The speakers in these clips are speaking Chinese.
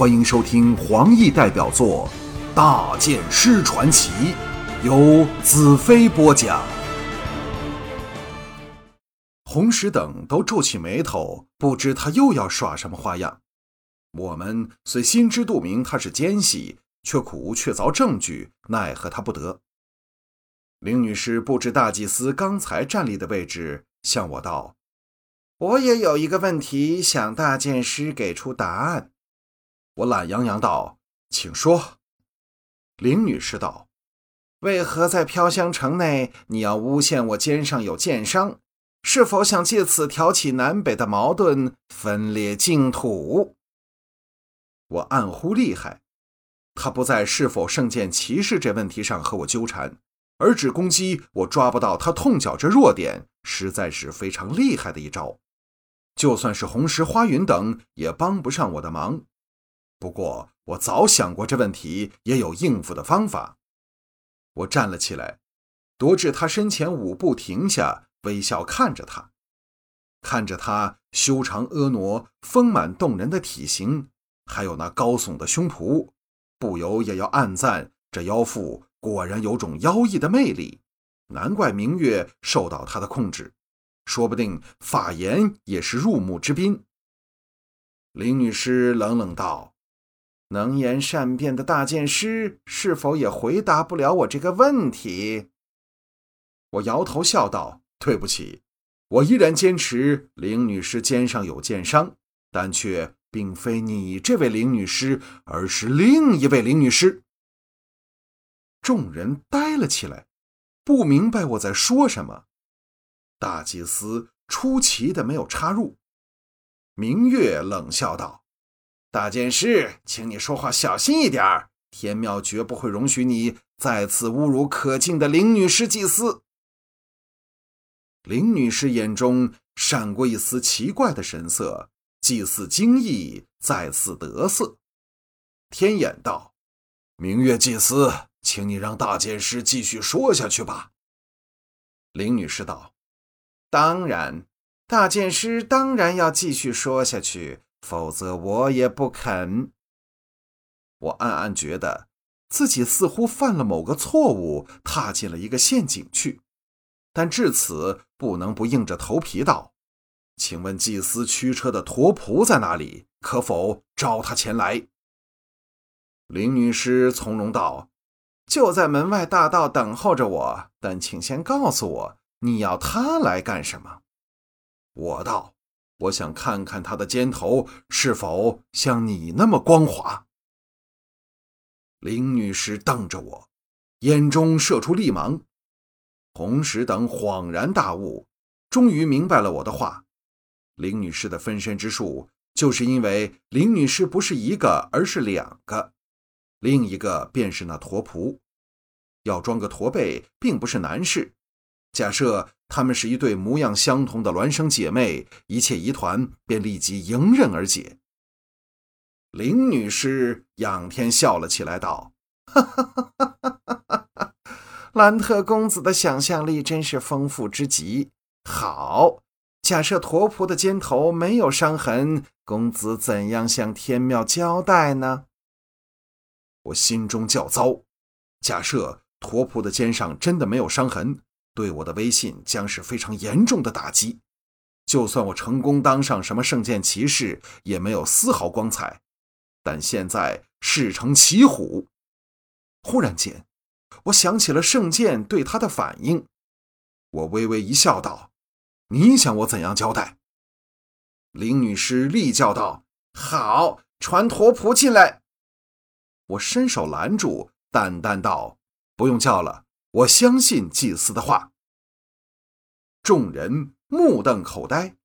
欢迎收听黄奕代表作《大剑师传奇》，由子飞播讲。红石等都皱起眉头，不知他又要耍什么花样。我们虽心知肚明他是奸细，却苦无确凿证据，奈何他不得。林女士不知大祭司刚才站立的位置，向我道：“我也有一个问题，想大剑师给出答案。”我懒洋洋道：“请说。”林女士道：“为何在飘香城内，你要诬陷我肩上有剑伤？是否想借此挑起南北的矛盾，分裂净土？”我暗呼厉害，他不在是否圣剑骑士这问题上和我纠缠，而只攻击我抓不到他痛脚这弱点，实在是非常厉害的一招。就算是红石花云等，也帮不上我的忙。不过我早想过这问题，也有应付的方法。我站了起来，踱至他身前五步，停下，微笑看着他，看着他修长婀娜、丰满动人的体型，还有那高耸的胸脯，不由也要暗赞：这妖妇果然有种妖异的魅力，难怪明月受到她的控制，说不定法言也是入目之宾。林女士冷冷道。能言善辩的大剑师是否也回答不了我这个问题？我摇头笑道：“对不起，我依然坚持林女士肩上有剑伤，但却并非你这位林女士，而是另一位林女士。”众人呆了起来，不明白我在说什么。大祭司出奇的没有插入。明月冷笑道。大剑师，请你说话小心一点儿。天庙绝不会容许你再次侮辱可敬的林女士祭司。林女士眼中闪过一丝奇怪的神色，祭祀惊异，再次得色。天眼道：“明月祭司，请你让大剑师继续说下去吧。”林女士道：“当然，大剑师当然要继续说下去。”否则我也不肯。我暗暗觉得自己似乎犯了某个错误，踏进了一个陷阱去。但至此不能不硬着头皮道：“请问祭司驱车的驼仆在哪里？可否召他前来？”林女士从容道：“就在门外大道等候着我。但请先告诉我，你要他来干什么？”我道。我想看看他的肩头是否像你那么光滑。林女士瞪着我，眼中射出厉芒。红石等恍然大悟，终于明白了我的话。林女士的分身之术，就是因为林女士不是一个，而是两个，另一个便是那驼仆。要装个驼背，并不是难事。假设她们是一对模样相同的孪生姐妹，一切疑团便立即迎刃而解。林女士仰天笑了起来，道：“哈哈哈哈哈哈！兰特公子的想象力真是丰富之极。好，假设驼仆的肩头没有伤痕，公子怎样向天庙交代呢？”我心中叫糟。假设驼仆的肩上真的没有伤痕。对我的威信将是非常严重的打击。就算我成功当上什么圣剑骑士，也没有丝毫光彩。但现在事成骑虎，忽然间，我想起了圣剑对他的反应。我微微一笑，道：“你想我怎样交代？”林女士厉叫道：“好，传驼仆进来。”我伸手拦住，淡淡道：“不用叫了。”我相信祭司的话。众人目瞪口呆，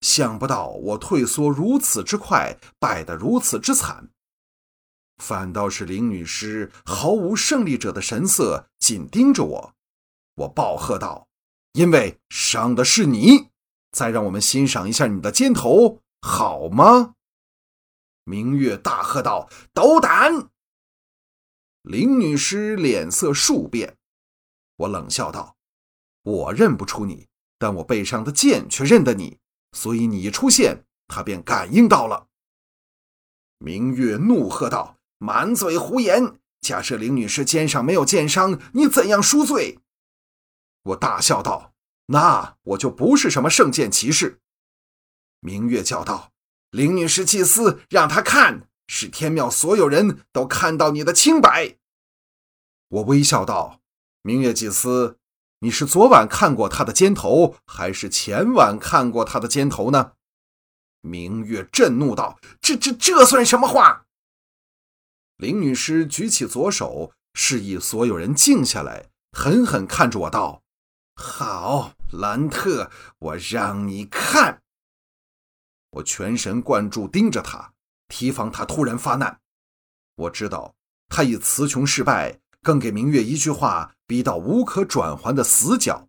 想不到我退缩如此之快，败得如此之惨。反倒是林女士毫无胜利者的神色，紧盯着我。我暴喝道：“因为伤的是你，再让我们欣赏一下你的肩头，好吗？”明月大喝道：“斗胆！”林女士脸色数变。我冷笑道：“我认不出你，但我背上的剑却认得你，所以你一出现，他便感应到了。”明月怒喝道：“满嘴胡言！假设林女士肩上没有剑伤，你怎样赎罪？”我大笑道：“那我就不是什么圣剑骑士。”明月叫道：“林女士祭司，让他看，使天庙所有人都看到你的清白。”我微笑道：“明月祭司，你是昨晚看过他的肩头，还是前晚看过他的肩头呢？”明月震怒道：“这、这、这算什么话？”林女士举起左手，示意所有人静下来，狠狠看着我道：“好，兰特，我让你看。”我全神贯注盯着他，提防他突然发难。我知道他已词穷事败，更给明月一句话逼到无可转圜的死角。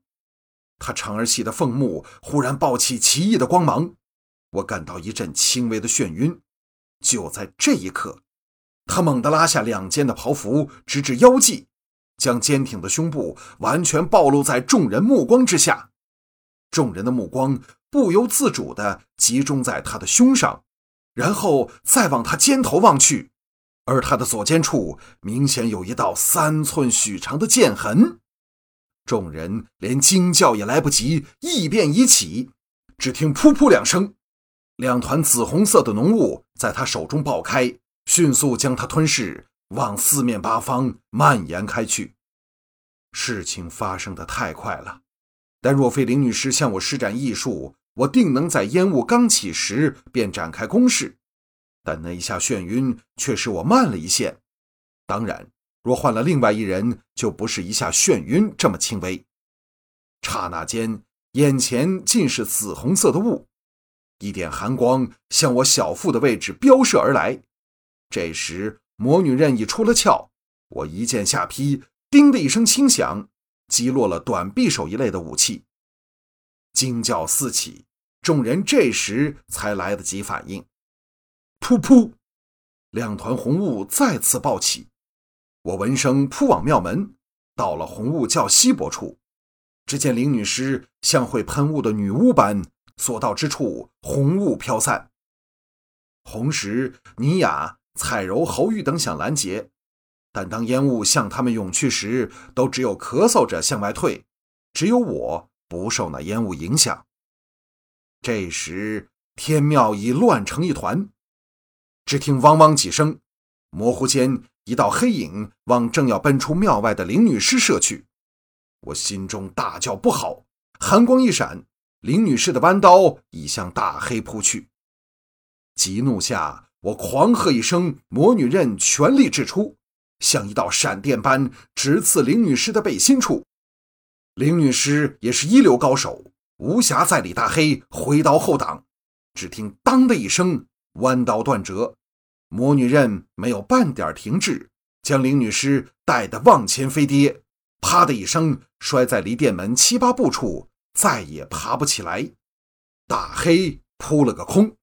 他长而细的凤目忽然爆起奇异的光芒，我感到一阵轻微的眩晕。就在这一刻，他猛地拉下两肩的袍服，直至腰际，将坚挺的胸部完全暴露在众人目光之下。众人的目光。不由自主地集中在他的胸上，然后再往他肩头望去，而他的左肩处明显有一道三寸许长的剑痕。众人连惊叫也来不及，异变已起。只听“噗噗”两声，两团紫红色的浓雾在他手中爆开，迅速将他吞噬，往四面八方蔓延开去。事情发生的太快了，但若非林女士向我施展异术，我定能在烟雾刚起时便展开攻势，但那一下眩晕却使我慢了一线。当然，若换了另外一人，就不是一下眩晕这么轻微。刹那间，眼前尽是紫红色的雾，一点寒光向我小腹的位置飙射而来。这时，魔女刃已出了鞘，我一剑下劈，叮的一声轻响，击落了短匕首一类的武器。惊叫四起，众人这时才来得及反应。噗噗，两团红雾再次爆起。我闻声扑往庙门，到了红雾较稀薄处，只见林女尸像会喷雾的女巫般，所到之处红雾飘散。红石、尼雅、彩柔、侯玉等想拦截，但当烟雾向他们涌去时，都只有咳嗽着向外退，只有我。不受那烟雾影响。这时天庙已乱成一团，只听汪汪几声，模糊间一道黑影往正要奔出庙外的林女士射去。我心中大叫不好，寒光一闪，林女士的弯刀已向大黑扑去。急怒下，我狂喝一声，魔女刃全力掷出，像一道闪电般直刺林女士的背心处。林女士也是一流高手，无暇在理大黑挥刀后挡。只听“当”的一声，弯刀断折，魔女刃没有半点停滞，将林女士带得往前飞跌，啪的一声摔在离殿门七八步处，再也爬不起来。大黑扑了个空。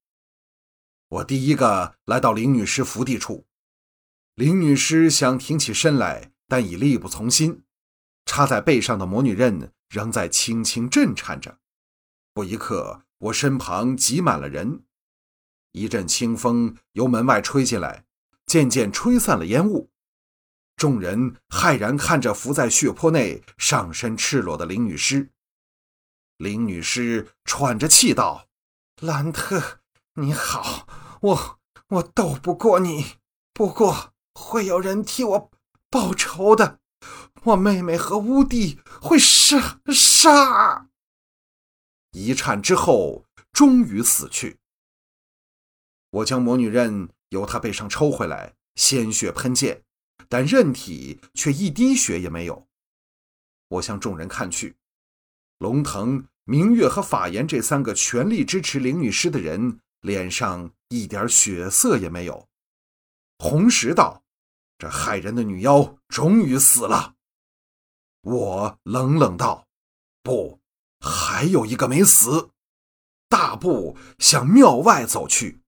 我第一个来到林女士伏地处，林女士想挺起身来，但已力不从心。插在背上的魔女刃仍在轻轻震颤着。不一刻，我身旁挤满了人，一阵清风由门外吹进来，渐渐吹散了烟雾。众人骇然看着伏在血泊内、上身赤裸的林女尸。林女尸喘着气道：“兰特，你好，我我斗不过你，不过会有人替我报仇的。”我妹妹和乌帝会杀杀。一颤之后，终于死去。我将魔女刃由她背上抽回来，鲜血喷溅，但刃体却一滴血也没有。我向众人看去，龙腾、明月和法言这三个全力支持林女尸的人，脸上一点血色也没有。红石道：“这害人的女妖终于死了。”我冷冷道：“不，还有一个没死。”大步向庙外走去。